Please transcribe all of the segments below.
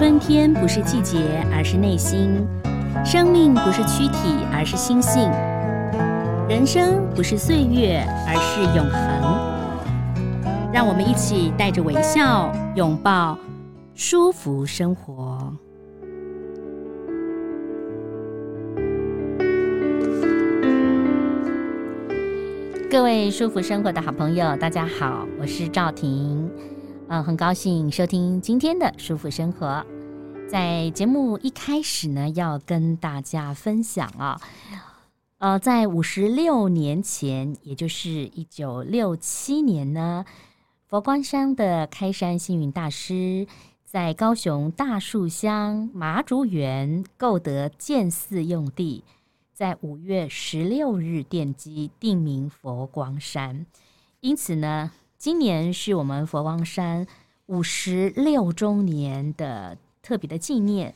春天不是季节，而是内心；生命不是躯体，而是心性；人生不是岁月，而是永恒。让我们一起带着微笑，拥抱舒服生活。各位舒服生活的好朋友，大家好，我是赵婷。嗯，很高兴收听今天的舒服生活。在节目一开始呢，要跟大家分享啊，呃，在五十六年前，也就是一九六七年呢，佛光山的开山星云大师在高雄大树乡麻竹园购得建寺用地，在五月十六日奠基，定名佛光山。因此呢，今年是我们佛光山五十六周年的特别的纪念。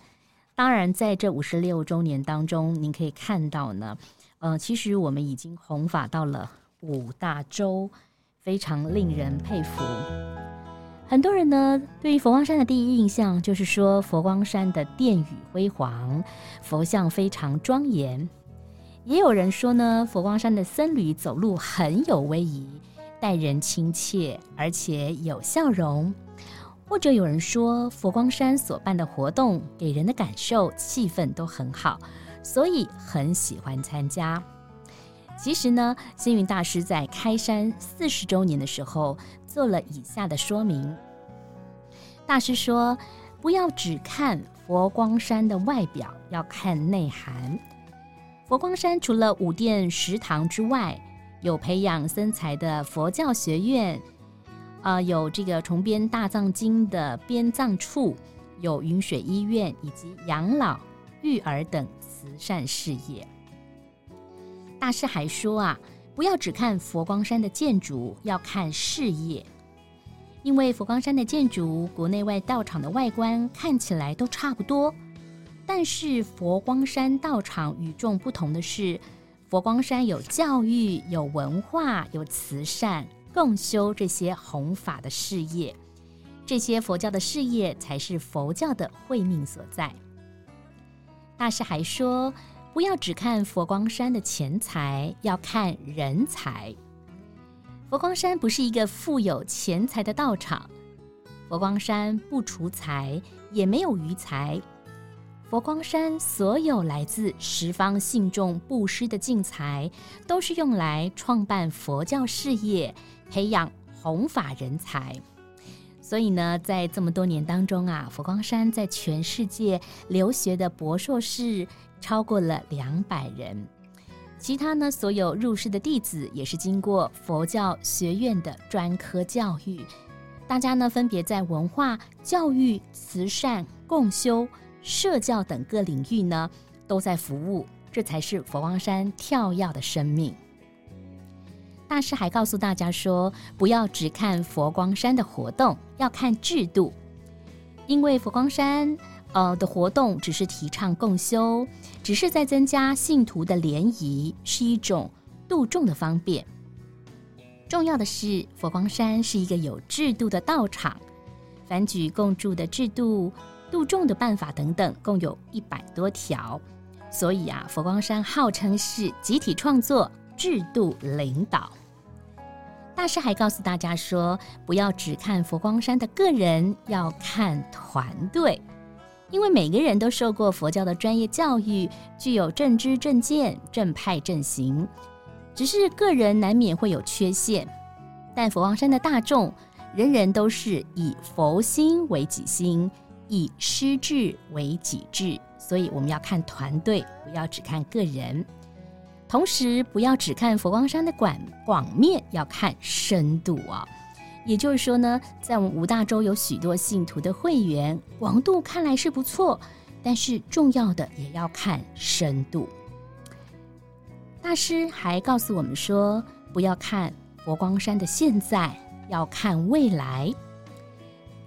当然，在这五十六周年当中，您可以看到呢，呃，其实我们已经弘法到了五大洲，非常令人佩服。很多人呢，对于佛光山的第一印象就是说，佛光山的殿宇辉煌，佛像非常庄严。也有人说呢，佛光山的僧侣走路很有威仪。待人亲切，而且有笑容，或者有人说佛光山所办的活动给人的感受、气氛都很好，所以很喜欢参加。其实呢，星云大师在开山四十周年的时候做了以下的说明。大师说：“不要只看佛光山的外表，要看内涵。佛光山除了五殿十堂之外，”有培养僧才的佛教学院，啊、有这个重编大藏经的编藏处，有云水医院以及养老、育儿等慈善事业。大师还说啊，不要只看佛光山的建筑，要看事业，因为佛光山的建筑，国内外道场的外观看起来都差不多，但是佛光山道场与众不同的是。佛光山有教育、有文化、有慈善、共修这些弘法的事业，这些佛教的事业才是佛教的慧命所在。大师还说，不要只看佛光山的钱财，要看人才。佛光山不是一个富有钱财的道场，佛光山不储财，也没有余财。佛光山所有来自十方信众布施的净财，都是用来创办佛教事业、培养弘法人才。所以呢，在这么多年当中啊，佛光山在全世界留学的博硕士超过了两百人。其他呢，所有入室的弟子也是经过佛教学院的专科教育。大家呢，分别在文化、教育、慈善、共修。社教等各领域呢，都在服务，这才是佛光山跳跃的生命。大师还告诉大家说，不要只看佛光山的活动，要看制度，因为佛光山呃的活动只是提倡共修，只是在增加信徒的联谊，是一种度众的方便。重要的是，佛光山是一个有制度的道场，凡举共住的制度。度众的办法等等，共有一百多条。所以啊，佛光山号称是集体创作、制度领导。大师还告诉大家说，不要只看佛光山的个人，要看团队，因为每个人都受过佛教的专业教育，具有正知正见、正派正行。只是个人难免会有缺陷，但佛光山的大众，人人都是以佛心为己心。以师智为己智，所以我们要看团队，不要只看个人。同时，不要只看佛光山的广广面，要看深度啊。也就是说呢，在我们五大洲有许多信徒的会员，广度看来是不错，但是重要的也要看深度。大师还告诉我们说，不要看佛光山的现在，要看未来。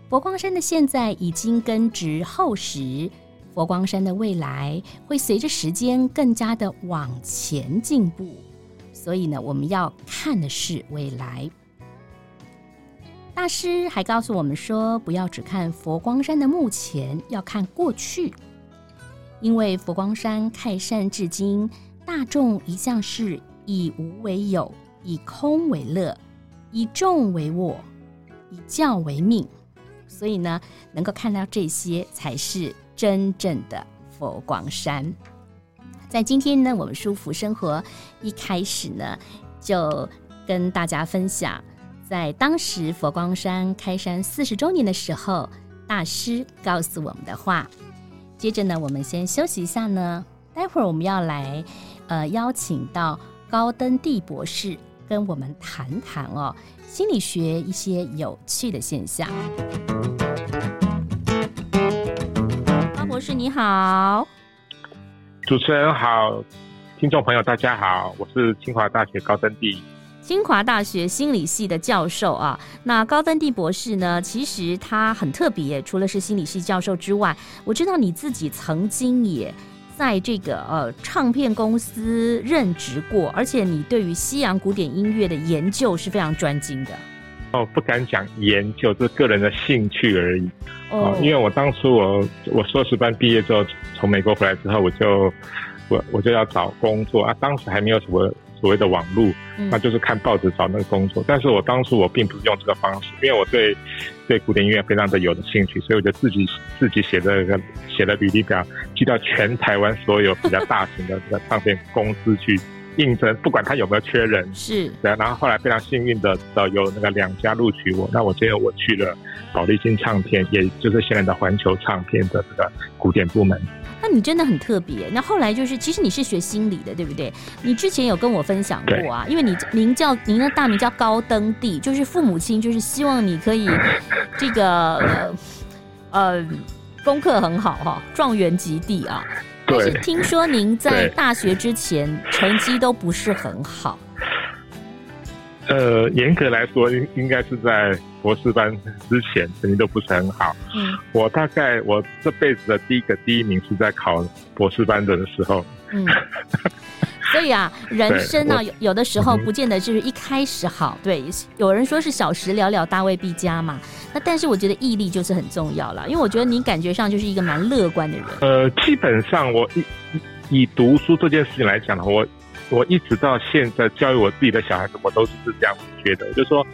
佛光山的现在已经根植厚实，佛光山的未来会随着时间更加的往前进步，所以呢，我们要看的是未来。大师还告诉我们说，不要只看佛光山的目前，要看过去，因为佛光山开山至今，大众一向是以无为有，以空为乐，以众为我，以教为命，所以呢，能够看到这些才是真正的佛光山。在今天呢，我们舒服生活一开始呢，就跟大家分享。在当时佛光山开山四十周年的时候，大师告诉我们的话。接着呢，我们先休息一下呢，待会儿我们要来，呃，邀请到高登地博士跟我们谈谈哦，心理学一些有趣的现象。高博士你好，主持人好，听众朋友大家好，我是清华大学高登第。清华大学心理系的教授啊，那高登第博士呢？其实他很特别，除了是心理系教授之外，我知道你自己曾经也在这个呃唱片公司任职过，而且你对于西洋古典音乐的研究是非常专精的。哦，不敢讲研究，这是个人的兴趣而已。哦，因为我当初我我硕士班毕业之后，从美国回来之后，我就我我就要找工作啊，当时还没有什么。所谓的网路，那就是看报纸找那个工作。但是我当初我并不是用这个方式，因为我对对古典音乐非常的有的兴趣，所以我就自己自己写了一个写了履历表，寄到全台湾所有比较大型的这 个唱片公司去应征，不管他有没有缺人。是。对，然后后来非常幸运的的有那个两家录取我，那我今天我去了宝丽金唱片，也就是现在的环球唱片的这个古典部门。那你真的很特别。那后来就是，其实你是学心理的，对不对？你之前有跟我分享过啊，因为你您叫您的大名叫高登帝，就是父母亲就是希望你可以这个呃，呃功课很好哈，状元及第啊。但是听说您在大学之前成绩都不是很好。呃，严格来说，应应该是在博士班之前成绩都不是很好。嗯，我大概我这辈子的第一个第一名是在考博士班的时候。嗯，所以啊，人生啊，有有的时候不见得就是一开始好。对，有人说是小时了了，大未必佳嘛。那但是我觉得毅力就是很重要了，因为我觉得你感觉上就是一个蛮乐观的人。呃，基本上我以以读书这件事情来讲的话，我。我一直到现在教育我自己的小孩子，我都是这样觉得，就是说，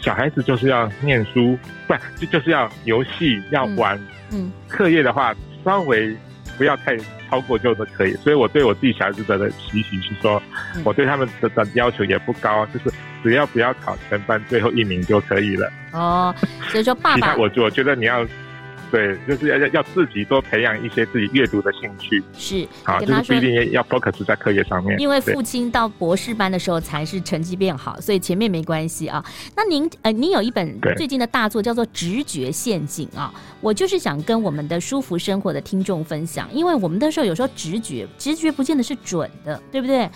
小孩子就是要念书，不，就就是要游戏，要玩，嗯，课业的话稍微不要太超过就都可以。所以我对我自己小孩子的期许是说，我对他们的的要求也不高，就是只要不要考全班最后一名就可以了。哦，所以说爸爸，我我觉得你要。对，就是要要要自己多培养一些自己阅读的兴趣。是，好，就是不一定要 focus 在课业上面。因为父亲到博士班的时候才是成绩变好，所以前面没关系啊。那您呃，您有一本最近的大作叫做《直觉陷阱》啊，我就是想跟我们的舒服生活的听众分享，因为我们的时候有时候直觉，直觉不见得是准的，对不对？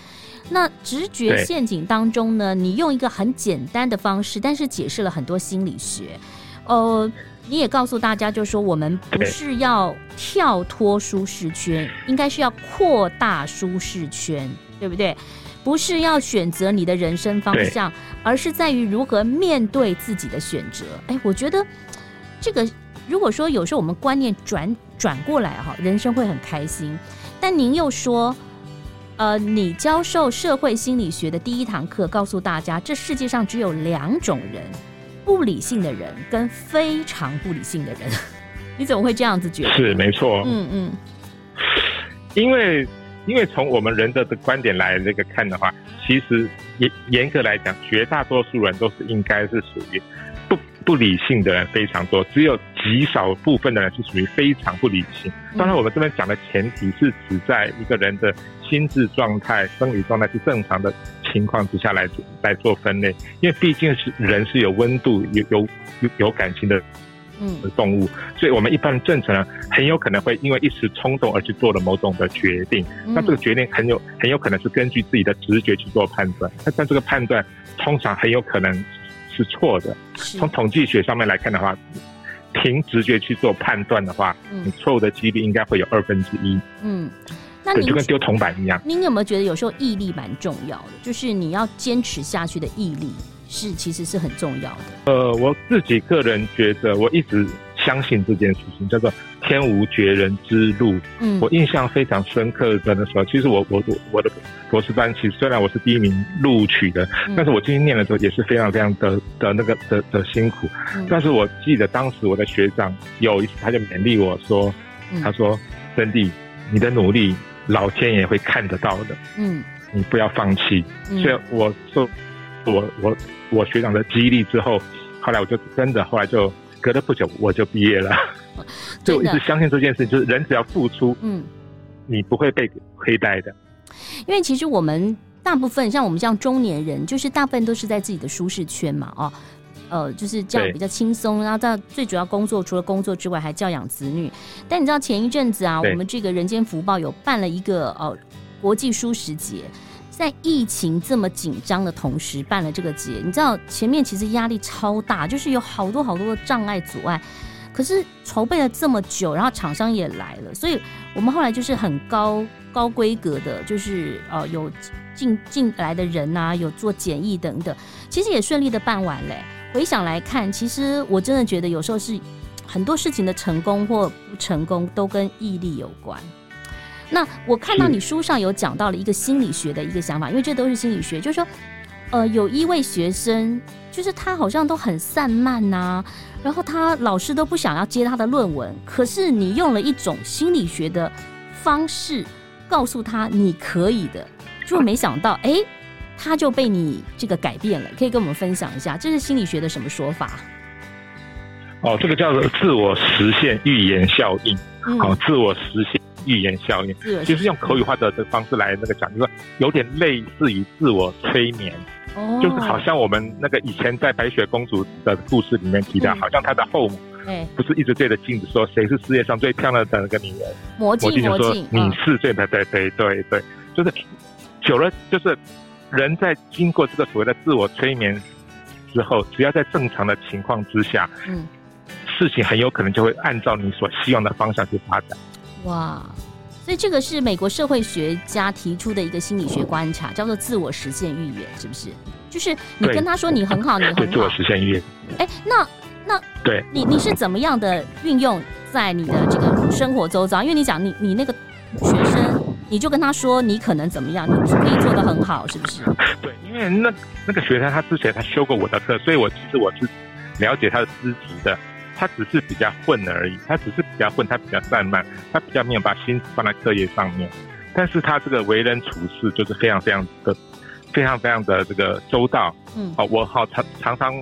那直觉陷阱当中呢，你用一个很简单的方式，但是解释了很多心理学，呃。你也告诉大家，就是说我们不是要跳脱舒适圈，应该是要扩大舒适圈，对不对？不是要选择你的人生方向，而是在于如何面对自己的选择。哎，我觉得这个，如果说有时候我们观念转转过来哈，人生会很开心。但您又说，呃，你教授社会心理学的第一堂课，告诉大家，这世界上只有两种人。不理性的人跟非常不理性的人，你怎么会这样子觉得？是没错，嗯嗯，因为因为从我们人的的观点来这个看的话，其实严严格来讲，绝大多数人都是应该是属于不不理性的人非常多，只有极少部分的人是属于非常不理性。当然，我们这边讲的前提是指在一个人的心智状态、生理状态是正常的。情况之下来来做分类，因为毕竟是人是有温度、有有有有感情的嗯动物，所以我们一般正常人很有可能会因为一时冲动而去做了某种的决定。那这个决定很有很有可能是根据自己的直觉去做判断，但但这个判断通常很有可能是错的。从统计学上面来看的话，凭直觉去做判断的话，你错误的几率应该会有二分之一。嗯。那你就跟丢铜板一样。您有没有觉得有时候毅力蛮重要的？就是你要坚持下去的毅力是其实是很重要的。呃，我自己个人觉得，我一直相信这件事情叫做“天无绝人之路”。嗯，我印象非常深刻的那时候，其实我我我我的博士班，其实虽然我是第一名录取的，嗯、但是我今天念的时候也是非常非常的的那个的的辛苦。嗯、但是我记得当时我的学长有一次他就勉励我说：“嗯、他说，真弟，你的努力老天爷会看得到的。嗯，你不要放弃。嗯”所以我受。我我我学长的激励之后，后来我就真的，后来就隔了不久我就毕业了。所以我一直相信这件事，就是人只要付出，嗯，你不会被亏待的。因为其实我们大部分像我们这样中年人，就是大部分都是在自己的舒适圈嘛，哦，呃，就是这样比较轻松。然后到最主要工作，除了工作之外，还教养子女。但你知道前一阵子啊，我们这个人间福报有办了一个呃国际书食节。在疫情这么紧张的同时办了这个节，你知道前面其实压力超大，就是有好多好多的障碍阻碍。可是筹备了这么久，然后厂商也来了，所以我们后来就是很高高规格的，就是呃有进进来的人呐、啊，有做检疫等等，其实也顺利的办完嘞。回想来看，其实我真的觉得有时候是很多事情的成功或不成功都跟毅力有关。那我看到你书上有讲到了一个心理学的一个想法，因为这都是心理学，就是说，呃，有一位学生，就是他好像都很散漫呐、啊，然后他老师都不想要接他的论文，可是你用了一种心理学的方式告诉他你可以的，就没想到，哎，他就被你这个改变了，可以跟我们分享一下，这是心理学的什么说法？哦，这个叫做自我实现预言效应，好、哦，自我实现。预言效应，其实用口语化的的方式来那个讲，就是有点类似于自我催眠，哦，就是好像我们那个以前在白雪公主的故事里面提到，好像她的后母，不是一直对着镜子说谁是世界上最漂亮的那个女人，魔镜魔镜，你是最的，对对对对，就是久了，就是人在经过这个所谓的自我催眠之后，只要在正常的情况之下，嗯，事情很有可能就会按照你所希望的方向去发展。哇，所以这个是美国社会学家提出的一个心理学观察，叫做自我实现预言，是不是？就是你跟他说你很好，你很好，自我实现预言。哎，那那对，你你是怎么样的运用在你的这个生活周遭？因为你讲你你那个学生，你就跟他说你可能怎么样，你可以做得很好，是不是？对，因为那那个学生他之前他修过我的课，所以我其实我是了解他的资质的。他只是比较混而已，他只是比较混，他比较散漫，他比较没有把心思放在课业上面。但是他这个为人处事就是非常非常的、非常非常的这个周到。嗯，好，我好常常常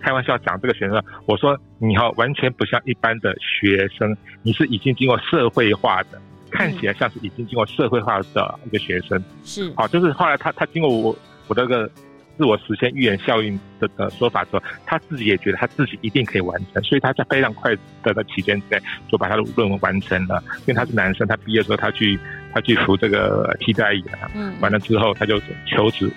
开玩笑讲这个学生，我说你好完全不像一般的学生，你是已经经过社会化的，看起来像是已经经过社会化的一个学生。是，好，就是后来他他经过我我这个。自我实现预言效应的的说法之后，他自己也觉得他自己一定可以完成，所以他在非常快的的期间之内就把他的论文完成了。因为他是男生，他毕业的时候他去他去服这个替代役了，嗯，完了之后他就求职，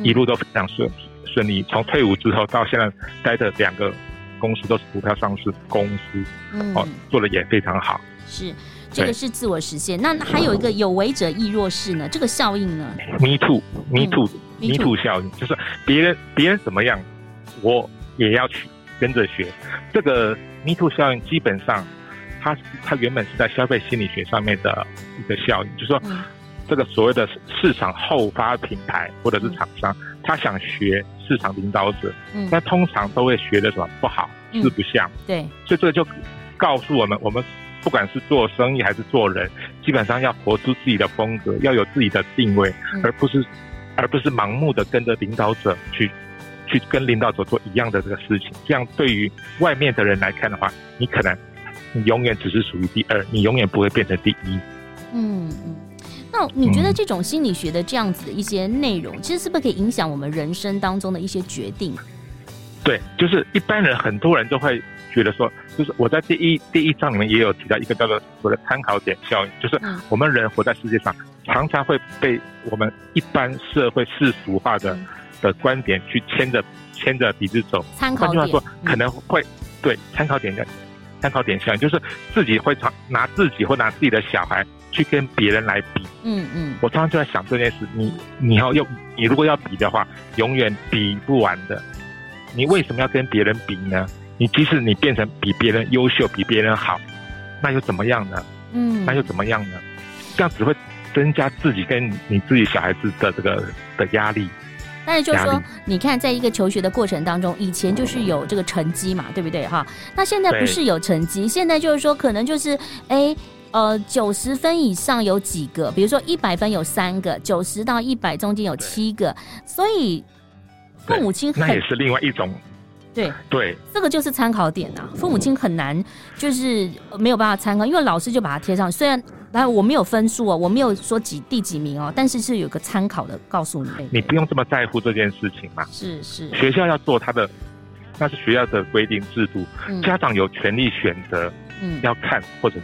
一路都非常顺顺利。从退伍之后到现在待的两个公司都是股票上市公司，嗯，哦，做的也非常好。是，这个是自我实现。那还有一个有为者亦若是呢？这个效应呢？Me too，Me too，Me too 效应就是别人别人怎么样，我也要去跟着学。这个 Me too 效应基本上，它它原本是在消费心理学上面的一个效应，就是说，这个所谓的市场后发品牌或者是厂商，他想学市场领导者，那通常都会学的什么不好，四不像。对，所以这个就告诉我们，我们不管是做生意还是做人，基本上要活出自己的风格，要有自己的定位，而不是。而不是盲目的跟着领导者去，去跟领导者做一样的这个事情，这样对于外面的人来看的话，你可能你永远只是属于第二，你永远不会变成第一。嗯嗯，那你觉得这种心理学的这样子的一些内容，嗯、其实是不是可以影响我们人生当中的一些决定？对，就是一般人很多人都会觉得说，就是我在第一第一章里面也有提到一个叫做所谓的参考点效应，就是我们人活在世界上。常常会被我们一般社会世俗化的的观点去牵着牵着鼻子走。参考点。换句话说，可能会对参考点的参考点效应，就是自己会常拿自己或拿自己的小孩去跟别人来比。嗯嗯。我常常就在想这件事，你你要用你如果要比的话，永远比不完的。你为什么要跟别人比呢？你即使你变成比别人优秀、比别人好，那又怎么样呢？嗯，那又怎么样呢？这样只会增加自己跟你自己小孩子的这个的压力。但是就是说，你看，在一个求学的过程当中，以前就是有这个成绩嘛，对不对哈？那现在不是有成绩，现在就是说，可能就是哎，呃，九十分以上有几个，比如说一百分有三个，九十到一百中间有七个，所以父母亲那也是另外一种。对对，这个就是参考点呐、啊。父母亲很难，就是没有办法参考，因为老师就把它贴上。虽然，然我没有分数哦，我没有说几第几名哦，但是是有个参考的，告诉你。你不用这么在乎这件事情嘛。是是，学校要做他的，那是学校的规定制度，嗯、家长有权利选择，嗯，要看或者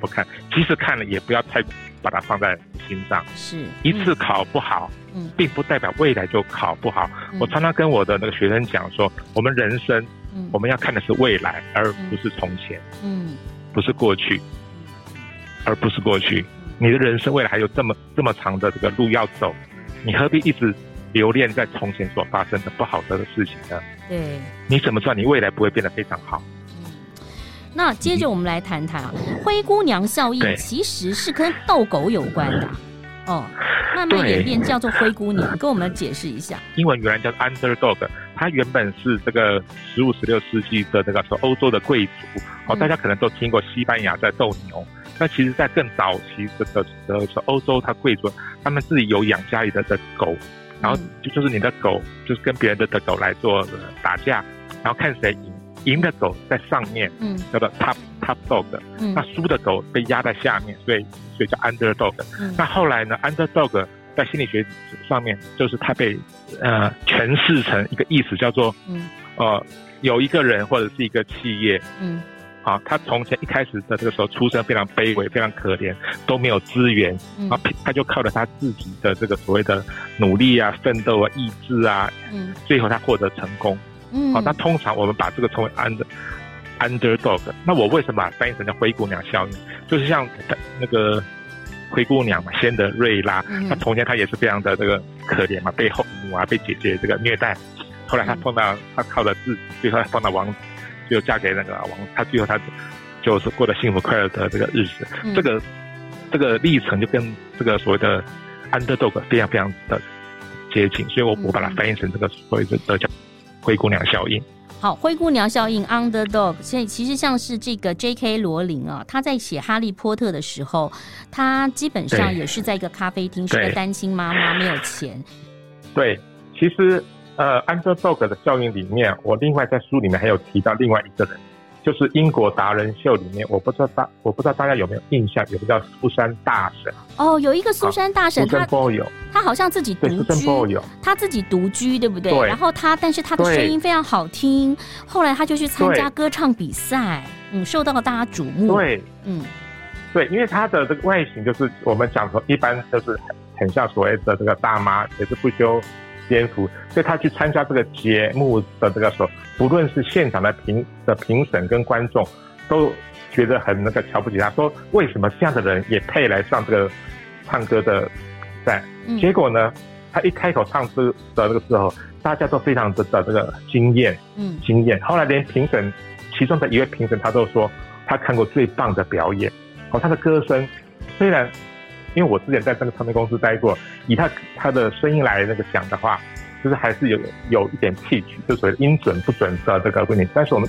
不看，即使看了也不要太把它放在心上。是，一次考不好。嗯，并不代表未来就考不好。嗯、我常常跟我的那个学生讲说，我们人生，嗯、我们要看的是未来，而不是从前。嗯，不是过去，而不是过去。你的人生未来还有这么这么长的这个路要走，你何必一直留恋在从前所发生的不好的事情呢？对，你怎么知道你未来不会变得非常好？嗯，那接着我们来谈谈啊，灰姑娘效应其实是跟斗狗有关的。哦，慢慢演变叫做灰姑娘，跟我们解释一下。英文原来叫 underdog，它原本是这个十五、十六世纪的这个说欧洲的贵族。哦，大家可能都听过西班牙在斗牛。那其实，在更早期这个的说欧洲，它贵族他们自己有养家里的的狗，然后就就是你的狗就是跟别人的的狗来做打架，然后看谁赢。赢的狗在上面，嗯，叫做 top top dog，嗯，那输的狗被压在下面，所以所以叫 underdog。嗯，那后来呢，underdog 在心理学上面就是它被呃诠释成一个意思，叫做嗯。呃有一个人或者是一个企业，嗯，啊，他从前一开始的这个时候出生非常卑微，非常可怜，都没有资源，嗯，啊，他就靠着他自己的这个所谓的努力啊、奋斗啊、意志啊，嗯，最后他获得成功。嗯，好，那通常我们把这个称为 under underdog。那我为什么把翻译成叫灰姑娘效应？就是像那个灰姑娘嘛，仙德瑞拉，她从前她也是非常的这个可怜嘛，被后母啊，被姐姐这个虐待。后来她碰到，她靠着自己，最后她碰到王子，最后嫁给那个王，她最后她就是过得幸福快乐的这个日子。这个这个历程就跟这个所谓的 underdog 非常非常的接近，所以我我把它翻译成这个所谓的叫。灰姑娘效应，好，灰姑娘效应 （underdog）。所以其实像是这个 J.K. 罗琳啊，她在写《哈利波特》的时候，她基本上也是在一个咖啡厅，是个单亲妈妈，没有钱。对，其实呃，underdog 的效应里面，我另外在书里面还有提到另外一个人。就是英国达人秀里面，我不知道大我不知道大家有没有印象，有个叫苏珊大婶。哦，有一个苏珊大婶，她她好像自己独居，他自己独居，对不对？对。然后他，但是他的声音非常好听，后来他就去参加歌唱比赛，嗯，受到了大家瞩目。对，嗯，对，因为他的这个外形就是我们讲说，一般就是很很像所谓的这个大妈，也是不修边幅，所以他去参加这个节目的这个时候。不论是现场的评的评审跟观众，都觉得很那个瞧不起他，说为什么这样的人也配来上这个唱歌的比赛？嗯、结果呢，他一开口唱歌的那个时候，大家都非常的的这个惊艳，嗯，惊艳。后来连评审其中的一位评审，他都说他看过最棒的表演。哦，他的歌声虽然，因为我之前在这个唱片公司待过，以他他的声音来那个讲的话。就是还是有有一点 pitch，就所谓音准不准的这个问题。但是我们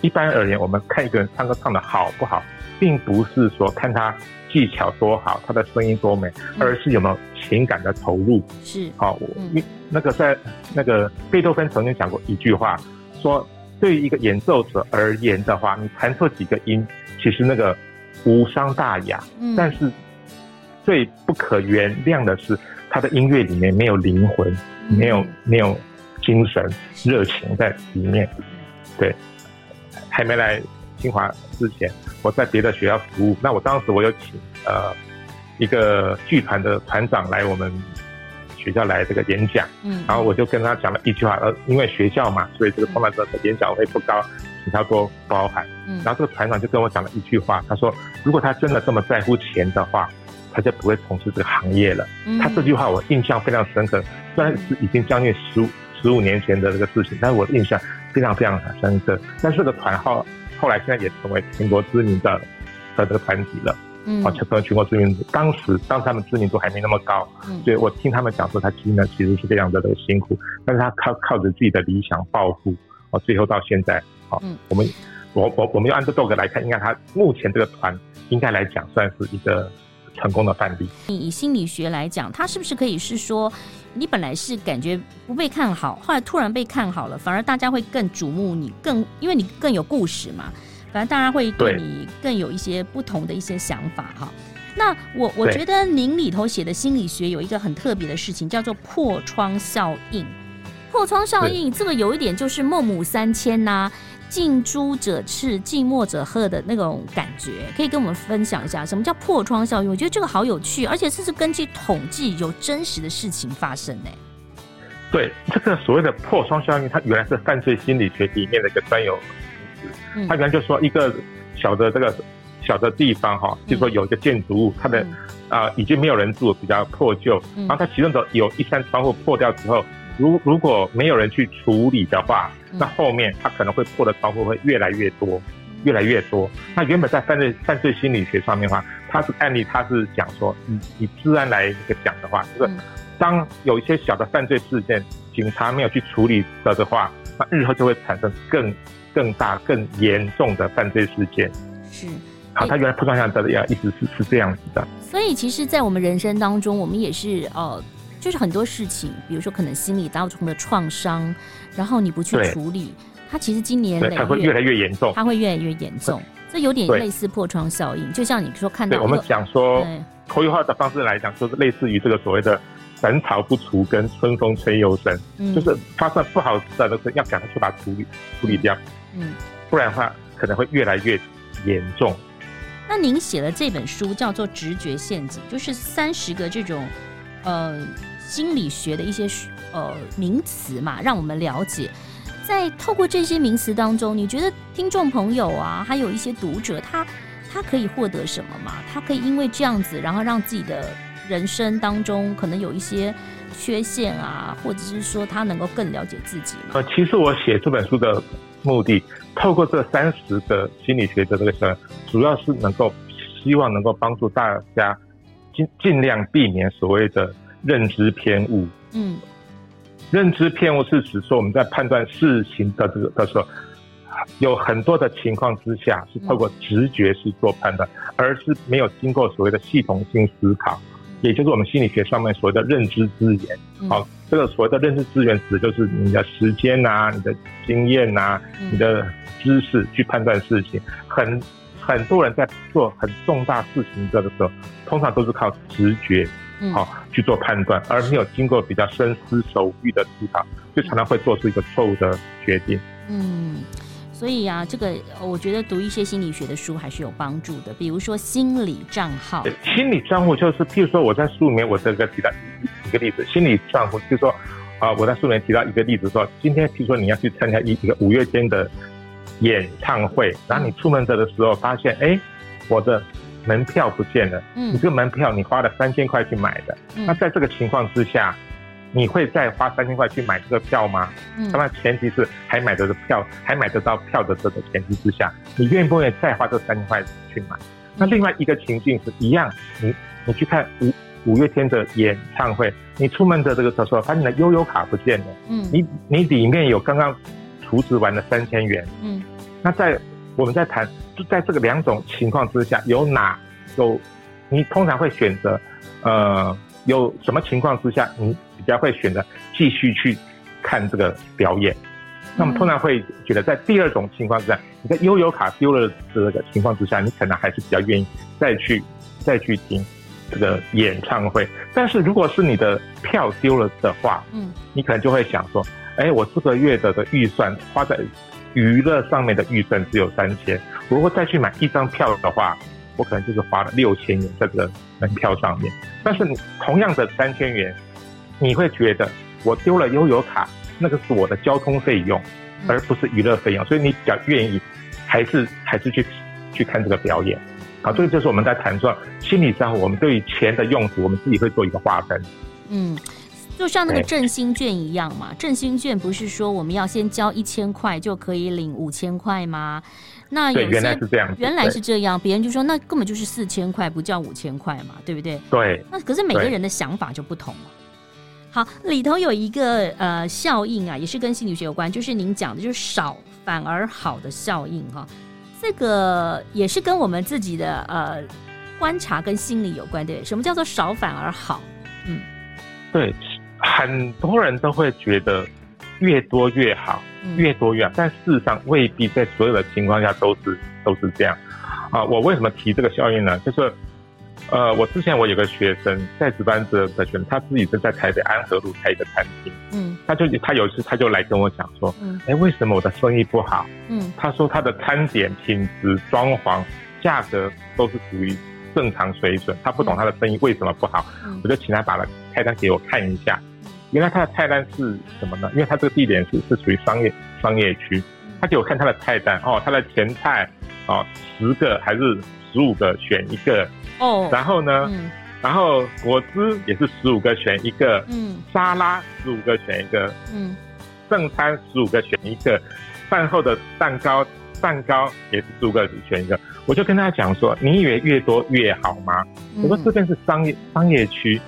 一般而言，我们看一个人唱歌唱的好不好，并不是说看他技巧多好，他的声音多美，而是有没有情感的投入。是，好，我那个在那个贝多芬曾经讲过一句话，说对于一个演奏者而言的话，你弹错几个音，其实那个无伤大雅。嗯，但是最不可原谅的是。他的音乐里面没有灵魂，没有没有精神热情在里面。对，还没来清华之前，我在别的学校服务。那我当时我有请呃一个剧团的团长来我们学校来这个演讲，嗯，然后我就跟他讲了一句话，呃，因为学校嘛，所以这个创办者的演讲会不高，请他多包涵。嗯，然后这个团长就跟我讲了一句话，他说：“如果他真的这么在乎钱的话，他就不会从事这个行业了。嗯”他这句话我印象非常深刻，虽然是已经将近十五十五年前的这个事情，但是我印象非常非常深刻。但是这个团号后来现在也成为全国知名的的这个团体了。嗯，啊，成为全国知名度。当时当时他们知名度还没那么高，嗯，所以我听他们讲说，他其实呢其实是非常的这个辛苦，但是他靠靠着自己的理想抱负，啊，最后到现在，啊，嗯，我们我我我们用 Underdog 来看，应该他目前这个团应该来讲算是一个成功的范例。你以心理学来讲，它是不是可以是说，你本来是感觉不被看好，后来突然被看好了，反而大家会更瞩目你，更因为你更有故事嘛。反正大家会对你更有一些不同的一些想法哈。那我我觉得您里头写的心理学有一个很特别的事情，叫做破窗效应。破窗效应这个有一点就是孟母三迁呐、啊，近朱者赤，近墨者黑的那种感觉，可以跟我们分享一下什么叫破窗效应？我觉得这个好有趣，而且这是根据统计有真实的事情发生呢。对，这个所谓的破窗效应，它原来是犯罪心理学里面的一个专有。名词。它原来就说一个小的这个小的地方哈，就是说有一个建筑物，它的啊、呃、已经没有人住，比较破旧。然后它其中的有一扇窗户破掉之后，如如果没有人去处理的话，那后面它可能会破的窗户会越来越多，越来越多。那原本在犯罪犯罪心理学上面的话，它是案例，它是讲说，以以治安来一个讲的话，就是当有一些小的犯罪事件，警察没有去处理的的话，那日后就会产生更。更大、更严重的犯罪事件是好，他原来破窗效应的呀，一直是是这样子的。所以，其实，在我们人生当中，我们也是呃，就是很多事情，比如说可能心理当中的创伤，然后你不去处理，它其实今年累月，它会越来越严重，它会越来越严重。这有点类似破窗效应，就像你说看到，我们讲说口语化的方式来讲，就是类似于这个所谓的“斩草不除根，春风吹又生”，嗯，就是发生不好的事要赶快去把它处理处理掉。嗯，不然的话可能会越来越严重。那您写的这本书叫做《直觉陷阱》，就是三十个这种呃心理学的一些呃名词嘛，让我们了解。在透过这些名词当中，你觉得听众朋友啊，还有一些读者，他他可以获得什么吗？他可以因为这样子，然后让自己的人生当中可能有一些缺陷啊，或者是说他能够更了解自己？呃，其实我写这本书的。目的透过这三十个心理学的这个，主要是能够希望能够帮助大家尽尽量避免所谓的认知偏误。嗯，认知偏误是指说我们在判断事情的这个的时候，有很多的情况之下是透过直觉去做判断，而是没有经过所谓的系统性思考。也就是我们心理学上面所谓的认知资源，好，这个所谓的认知资源指的就是你的时间呐、啊、你的经验呐、啊、你的知识去判断事情。很很多人在做很重大事情的时候，通常都是靠直觉，好去做判断，而没有经过比较深思熟虑的思考，就常常会做出一个错误的决定。嗯。所以啊，这个我觉得读一些心理学的书还是有帮助的，比如说心理账号。心理账户就是，譬如说我在书里面我这个提到一个例子，心理账户就是说啊，我在书里面提到一个例子说，今天譬如说你要去参加一一个五月天的演唱会，然后你出门的的时候发现，哎，我的门票不见了。嗯，你这个门票你花了三千块去买的，那在这个情况之下。你会再花三千块去买这个票吗？嗯，那么前提是还买得到票，还买得到票的这个前提之下，你愿不愿意再花这三千块去买？那另外一个情境是一样，你你去看五五月天的演唱会，你出门的这个时候，发现你的悠游卡不见了，嗯，你你里面有刚刚储值完的三千元，嗯，那在我们在谈，就在这个两种情况之下，有哪有你通常会选择，呃，有什么情况之下你？比较会选择继续去看这个表演，那么通常会觉得在第二种情况之下，你在悠游卡丢了的这个情况之下，你可能还是比较愿意再去再去听这个演唱会。但是如果是你的票丢了的话，嗯，你可能就会想说，哎，我这个月的的预算花在娱乐上面的预算只有三千，如果再去买一张票的话，我可能就是花了六千元在这个门票上面。但是你同样的三千元。你会觉得我丢了悠游卡，那个是我的交通费用，而不是娱乐费用，所以你比较愿意还是还是去去看这个表演。好，这个就是我们在谈说心理上，我们对于钱的用途，我们自己会做一个划分。嗯，就像那个振兴券一样嘛，振兴券不是说我们要先交一千块就可以领五千块吗？那有些原来是这样，原来是这样，别人就说那根本就是四千块，不叫五千块嘛，对不对？对。那可是每个人的想法就不同嘛。好，里头有一个呃效应啊，也是跟心理学有关，就是您讲的，就是少反而好的效应哈。这个也是跟我们自己的呃观察跟心理有关，对？什么叫做少反而好？嗯，对，很多人都会觉得越多越好，越多越好，但事实上未必在所有的情况下都是都是这样啊。我为什么提这个效应呢？就是。呃，我之前我有个学生在值班的的学生，他自己是在台北安和路开一个餐厅，嗯，他就他有一次他就来跟我讲说，嗯，哎，为什么我的生意不好？嗯，他说他的餐点品质、装潢、价格都是属于正常水准，他不懂他的生意为什么不好，嗯，我就请他把他菜单给我看一下，原来他的菜单是什么呢？因为他这个地点是是属于商业商业区，他给我看他的菜单，哦，他的前菜，哦，十个还是十五个选一个。哦，然后呢，嗯、然后果汁也是十五个选一个，嗯，沙拉十五个选一个，嗯，正餐十五个选一个，饭后的蛋糕蛋糕也是十五个选一个。我就跟他讲说，你以为越多越好吗？嗯、我说这边是商业商业区，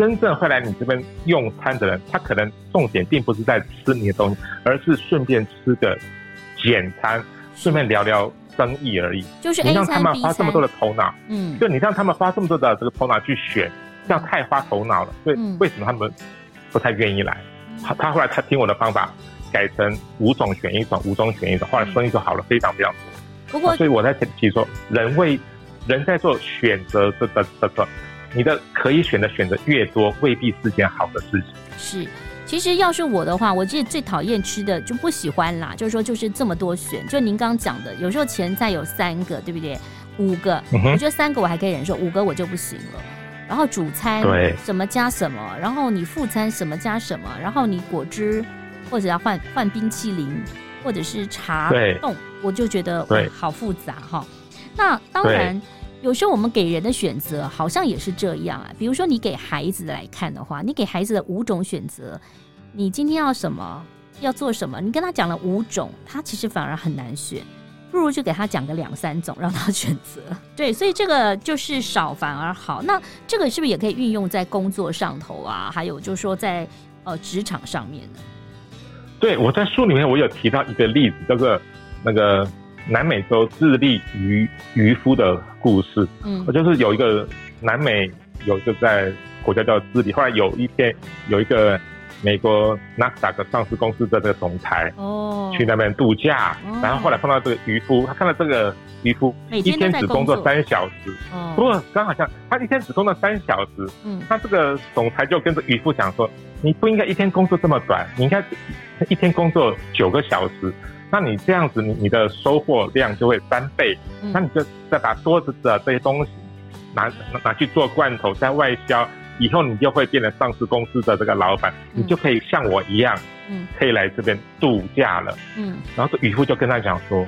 真正会来你这边用餐的人，他可能重点并不是在吃你的东西，而是顺便吃个简餐，顺便聊聊。生意而已，就是你让他们花这么多的头脑，嗯，就你让他们花这么多的这个头脑去选，这样太花头脑了。所以为什么他们不太愿意来？他他后来他听我的方法，改成五种选一种，五种选一种，后来生意就好了，非常非常多。不过，所以我在提说，人为人在做选择的的的的，你的可以选的选择越多，未必是件好的事情。是。其实要是我的话，我其实最讨厌吃的就不喜欢啦。就是说，就是这么多选。就您刚刚讲的，有时候前菜有三个，对不对？五个，嗯、我觉得三个我还可以忍受，五个我就不行了。然后主餐什么加什么，然后你副餐什么加什么，然后你果汁或者要换换冰淇淋，或者是茶冻，对我就觉得对好复杂哈。那当然。有时候我们给人的选择好像也是这样啊，比如说你给孩子来看的话，你给孩子的五种选择，你今天要什么，要做什么，你跟他讲了五种，他其实反而很难选，不如就给他讲个两三种让他选择。对，所以这个就是少反而好。那这个是不是也可以运用在工作上头啊？还有就是说在呃职场上面呢？对，我在书里面我有提到一个例子，叫做那个。南美洲智利渔渔夫的故事，嗯，我就是有一个南美有一个在国家叫智利，后来有一天有一个美国纳斯达克上市公司的这个总裁哦，去那边度假，哦、然后后来碰到这个渔夫，他看到这个渔夫一天只工作三小时，哦，不过刚好像他一天只工作三小时，嗯，他这个总裁就跟着渔夫讲说，你不应该一天工作这么短，你应该一天工作九个小时。那你这样子，你你的收获量就会翻倍。嗯、那你就再把多子的这些东西拿拿去做罐头，再外销，以后你就会变成上市公司的这个老板，嗯、你就可以像我一样，嗯，可以来这边度假了。嗯，然后这渔夫就跟他讲说：“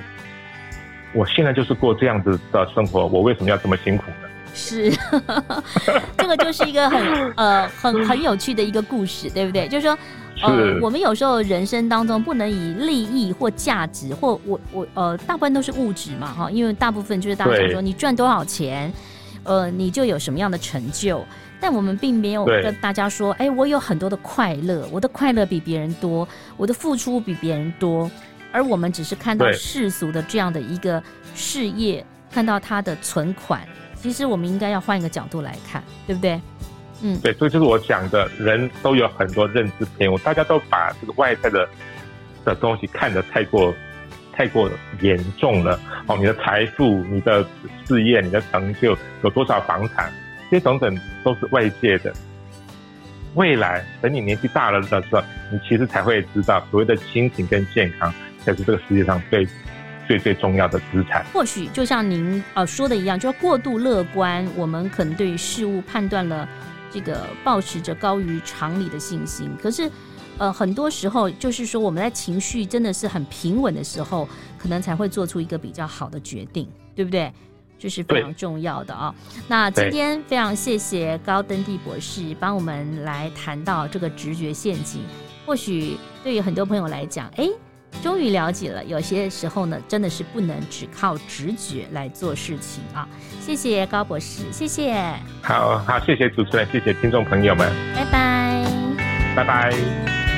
我现在就是过这样子的生活，我为什么要这么辛苦呢？”是，这个就是一个很呃很很有趣的一个故事，对不对？就是说。呃，我们有时候人生当中不能以利益或价值或我我呃，大部分都是物质嘛哈，因为大部分就是大家讲说你赚多少钱，呃，你就有什么样的成就。但我们并没有跟大家说，哎对，我有很多的快乐，我的快乐比别人多，我的付出比别人多，而我们只是看到世俗的这样的一个事业，看到他的存款，其实我们应该要换一个角度来看，对不对？嗯，对，所以就是我讲的，人都有很多认知偏误，大家都把这个外在的的东西看得太过太过严重了。哦，你的财富、你的事业、你的成就，有多少房产，这些等等都是外界的。未来等你年纪大了的时候，你其实才会知道，所谓的亲情跟健康才是这个世界上最最最重要的资产。或许就像您呃说的一样，就过度乐观，我们可能对于事物判断了。这个保持着高于常理的信心，可是，呃，很多时候就是说我们在情绪真的是很平稳的时候，可能才会做出一个比较好的决定，对不对？这是非常重要的啊。那今天非常谢谢高登蒂博士帮我们来谈到这个直觉陷阱。或许对于很多朋友来讲，哎，终于了解了，有些时候呢，真的是不能只靠直觉来做事情啊。谢谢高博士，谢谢。好好，谢谢主持人，谢谢听众朋友们，拜拜，拜拜。